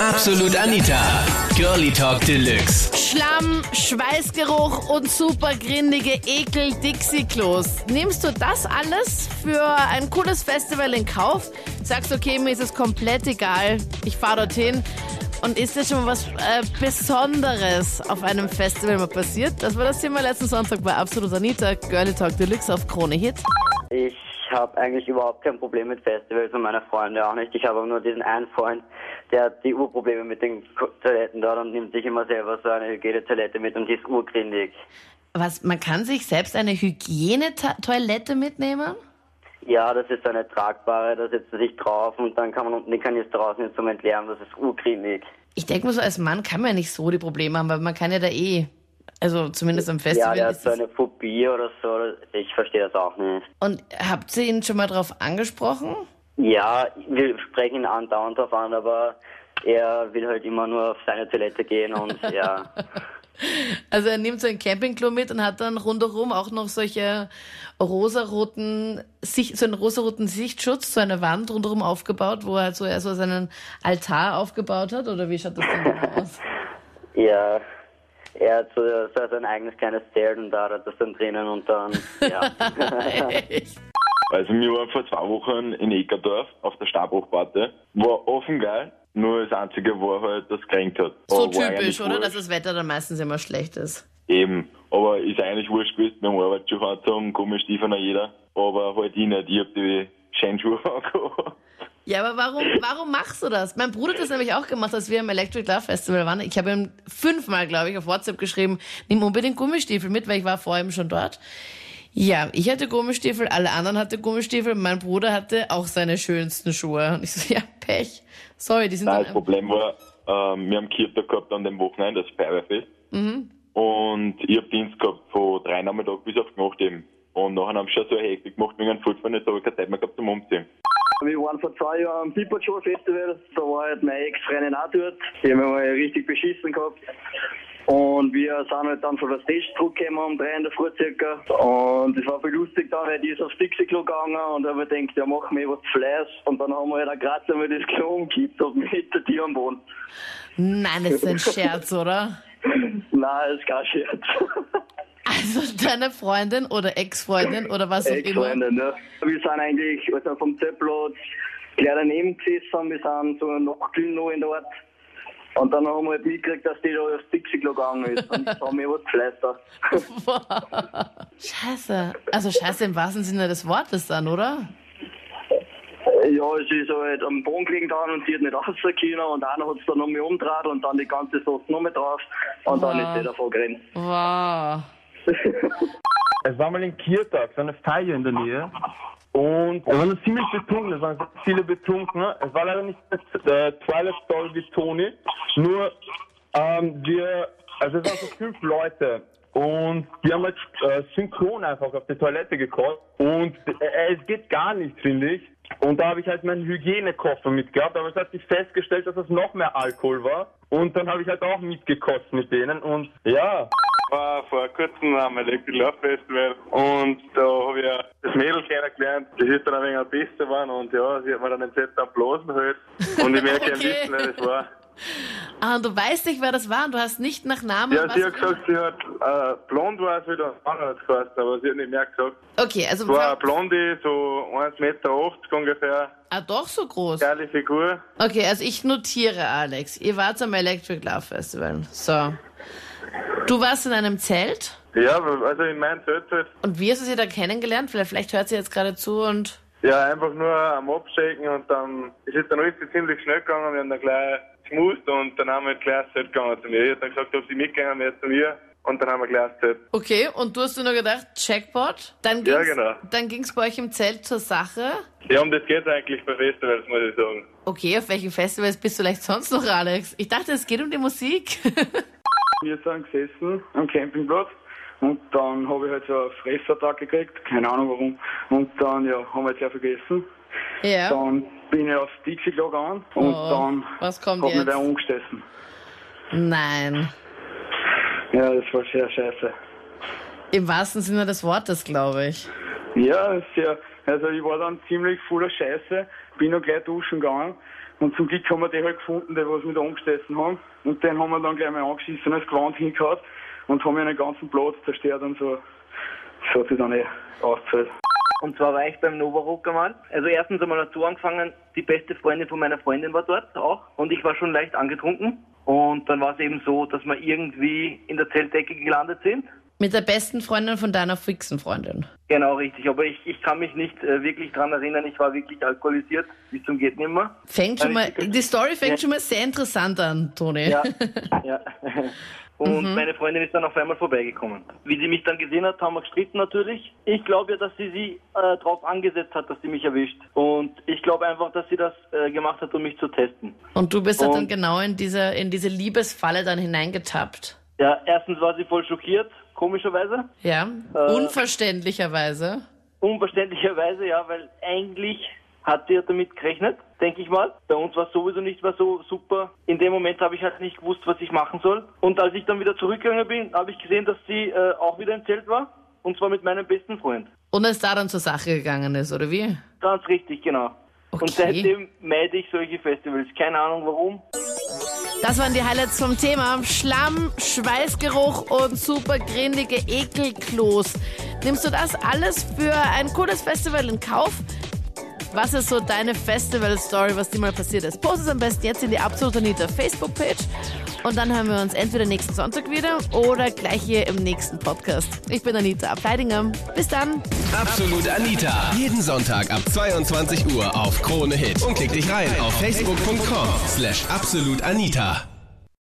Absolut Anita. Girlie Talk Deluxe. Schlamm, Schweißgeruch und super grindige Ekel Dixie-Klos. Nimmst du das alles für ein cooles Festival in Kauf? Sagst, okay, mir ist es komplett egal. Ich fahre dorthin. Und ist dir schon mal was äh, Besonderes auf einem Festival mal passiert? Das war das Thema letzten Sonntag bei Absolut Anita, Girlie Talk Deluxe auf Krone Hit. Ich habe eigentlich überhaupt kein Problem mit Festivals und meine Freunde auch nicht. Ich habe nur diesen einen Freund, der hat die Urprobleme mit den Toiletten dort und nimmt sich immer selber so eine Hygienetoilette mit und die ist urgrindig. Was, man kann sich selbst eine Hygienetoilette mitnehmen? Ja, das ist eine tragbare, da setzt er sich drauf und dann kann man unten den Kanister rausnehmen zum Entleeren, das ist urgrindig. Ich denke mal so, als Mann kann man ja nicht so die Probleme haben, weil man kann ja da eh, also zumindest am Festival. Ja, der hat so eine Phobie oder so, ich verstehe das auch nicht. Und habt ihr ihn schon mal drauf angesprochen? Ja, wir sprechen ihn andauernd drauf an, aber er will halt immer nur auf seine Toilette gehen und ja. Also er nimmt so ein Campingklo mit und hat dann rundherum auch noch solche rosaroten, Sicht, so einen rosaroten Sichtschutz, so eine Wand rundherum aufgebaut, wo er so, er so seinen Altar aufgebaut hat, oder wie schaut das denn aus? Ja, er hat so, so sein eigenes kleines Zelt und da hat er das dann drinnen und dann, ja. Also wir waren vor zwei Wochen in Eckerdorf auf der Stabhochparty. War offen geil, nur das Einzige war halt, dass es geregnet hat. So Aber typisch, oder? Dass das Wetter dann meistens immer schlecht ist. Eben. Aber ist eigentlich wurscht gewesen, wir haben Arbeitsschuhe angezogen, Gummistiefeln auch jeder. Aber halt ich nicht, ich hab die Scheinschuhe angehabt. Ja, aber warum, warum machst du das? Mein Bruder hat das nämlich auch gemacht, als wir im Electric Love Festival waren. Ich habe ihm fünfmal, glaube ich, auf WhatsApp geschrieben, nimm unbedingt Gummistiefel mit, weil ich war vor ihm schon dort. Ja, ich hatte Gummistiefel, alle anderen hatten Gummistiefel, mein Bruder hatte auch seine schönsten Schuhe. Und ich so, ja, Pech. Sorry, die sind Nein, das Problem war, ähm, wir haben Kirtag gehabt an dem Wochenende, das Feuerwehrfest. Und ich hab Dienst gehabt von drei Nachmittag bis auf Nacht eben. Und nachher haben sie schon so eine Hektik gemacht wegen einem Fußball, jetzt habe ich keine Zeit mehr gehabt zum Umziehen. Wir waren vor zwei Jahren am Piper Show Festival, da war halt meine Ex-Freundin auch dort. Die haben wir richtig beschissen gehabt. Und wir sind halt dann von der Stage zurückgekommen um drei in der Früh circa. Und es war viel lustig dann, weil die ist aufs Dixie-Klo gegangen und da haben wir gedacht, ja machen wir was Fleisch. Und dann haben wir halt auch gerade einmal das Klo umgekippt und mit der Tür am Boden. Nein, das ist ein Scherz, oder? Nein, das ist kein Scherz. Also deine Freundin oder Ex-Freundin oder was auch immer. Ex-Freundin, ja. Wir sind eigentlich also vom Zeltplatz gleich daneben gesessen, wir sind so noch glühen noch in der Ort. Und dann haben wir halt mitgekriegt, dass die da aufs Dixie-Klo gegangen ist. Und jetzt haben wir was gefleistert. Scheiße. Also scheiße im wahrsten Sinne des Wortes dann, oder? Ja, es ist halt am Boden gelegen dann und sie hat nicht rausgehen können und einer hat es dann nochmal umgedreht und dann die ganze Sauce nochmal drauf und dann Wow. ist sie davon gerannt. Wow. Es war mal in Kirtag, so eine Feier in der Nähe. Und es waren ziemlich betrunken, es waren viele Betrunkene. Es war leider nicht der Twilight Story wie Tony. Nur, ähm, wir, also es waren so fünf Leute. Und die haben halt äh, synchron einfach auf die Toilette gekocht. Und äh, es geht gar nicht, finde ich. Und da habe ich halt meinen Hygienekoffer mitgehabt, aber es hat sich festgestellt, dass es noch mehr Alkohol war. Und dann habe ich halt auch mitgekostet mit denen. Und ja, war vor kurzem am Electric Love Festival und da habe ich das Mädel kennengelernt. Das ist dann ein wenig am besten geworden und ja, sie hat mir dann den Set am Blasen halt. Und ich gerne Okay. wissen, wer das war. Ah, und du weißt nicht, wer das war und du hast nicht nach Namen. Ja, sie hat gesagt, sie hat äh, blond war sie, der Mann hat geheißen, aber sie hat nicht mehr gesagt. Okay, also Es war eine Blonde, so 1,80 Meter ungefähr, ah, doch so groß. geile Figur. Okay, also ich notiere, Alex. Ihr wart am Electric Love Festival. So. Du warst in einem Zelt Ja, also in meinem Zelt halt. und wie hast du sie da kennengelernt? Vielleicht, vielleicht hört sie jetzt gerade zu und. Ja, einfach nur am Abstecken und dann ist es dann alles ziemlich schnell gegangen. Wir haben dann gleich geschmust und dann haben wir gleich ins Zelt gegangen zu mir. Ich hab dann gesagt, ob sie mitgegangen wäre zu mir und dann haben wir gleich ins Zelt. Okay, und du hast dir nur gedacht, Jackpot? Dann ging's, Ja, genau. Dann ging's bei euch im Zelt zur Sache. Ja, um das geht eigentlich bei Festivals, muss ich sagen. Okay, auf welchen Festivals bist du vielleicht sonst noch, Alex? Ich dachte, es geht um die Musik. Wir sind gesessen am Campingplatz und dann habe ich halt so einen Fressattacke gekriegt, keine Ahnung warum. Und dann ja, haben wir jetzt sehr vergessen. ja. Dann bin ich aufs Dixie-Klo gegangen und Oh, dann was kommt hat mich jetzt? der umgestoßen. Nein. Ja, das war sehr scheiße. Im wahrsten Sinne des Wortes, glaube ich. Ja, sehr. Also ich war dann ziemlich voller Scheiße, bin noch gleich duschen gegangen Und zum Glück haben wir die halt gefunden, die was mit angestessen haben. Und den haben wir dann gleich mal angeschissen, als Gewand hingehauen und haben einen ganzen Platz zerstört und so. Das hat sich dann eh ausgezahlt. Und zwar war ich beim Novarock einmal. Also erstens einmal dazu angefangen, die beste Freundin von meiner Freundin war dort auch. Und ich war schon leicht angetrunken. Und dann war es eben so, dass wir irgendwie in der Zeltdecke gelandet sind. Mit der besten Freundin von deiner fixen Freundin. Genau, richtig. Aber ich, ich kann mich nicht äh, wirklich dran erinnern. Ich war wirklich alkoholisiert, bis zum geht nimmer. Fängt schon mal, die Story fängt ja. schon mal sehr interessant an, Toni. Ja, ja. Und mhm. meine Freundin ist dann auf einmal vorbeigekommen. Wie sie mich dann gesehen hat, haben wir gestritten natürlich. Ich glaube ja, dass sie sie äh, darauf angesetzt hat, dass sie mich erwischt. Und ich glaube einfach, dass sie das äh, gemacht hat, um mich zu testen. Und du bist Und, dann genau in diese, in diese Liebesfalle dann hineingetappt. Ja, erstens war sie voll schockiert, komischerweise. Ja, äh, unverständlicherweise. Unverständlicherweise, ja, weil eigentlich hat sie ja damit gerechnet, denke ich mal. Bei uns war es sowieso nicht mehr so super. In dem Moment habe ich halt nicht gewusst, was ich machen soll. Und als ich dann wieder zurückgegangen bin, habe ich gesehen, dass sie äh, auch wieder im Zelt war. Und zwar mit meinem besten Freund. Und es da dann zur Sache gegangen ist, oder wie? Ganz richtig, genau. Okay. Und seitdem meide ich solche Festivals. Keine Ahnung warum. Das waren die Highlights vom Thema. Schlamm, Schweißgeruch und super grindige Ekelklos. Nimmst du das alles für ein cooles Festival in Kauf? Was ist so deine Festival-Story, was dir mal passiert ist? Post es am besten jetzt in die Absolut Anita Facebook-Page und dann hören wir uns entweder nächsten Sonntag wieder oder gleich hier im nächsten Podcast. Ich bin Anita Ableidinger. Bis dann. Absolut Anita. Jeden Sonntag ab 22 Uhr auf Krone Hit. Und klick dich rein auf facebook.com slash absolutanita.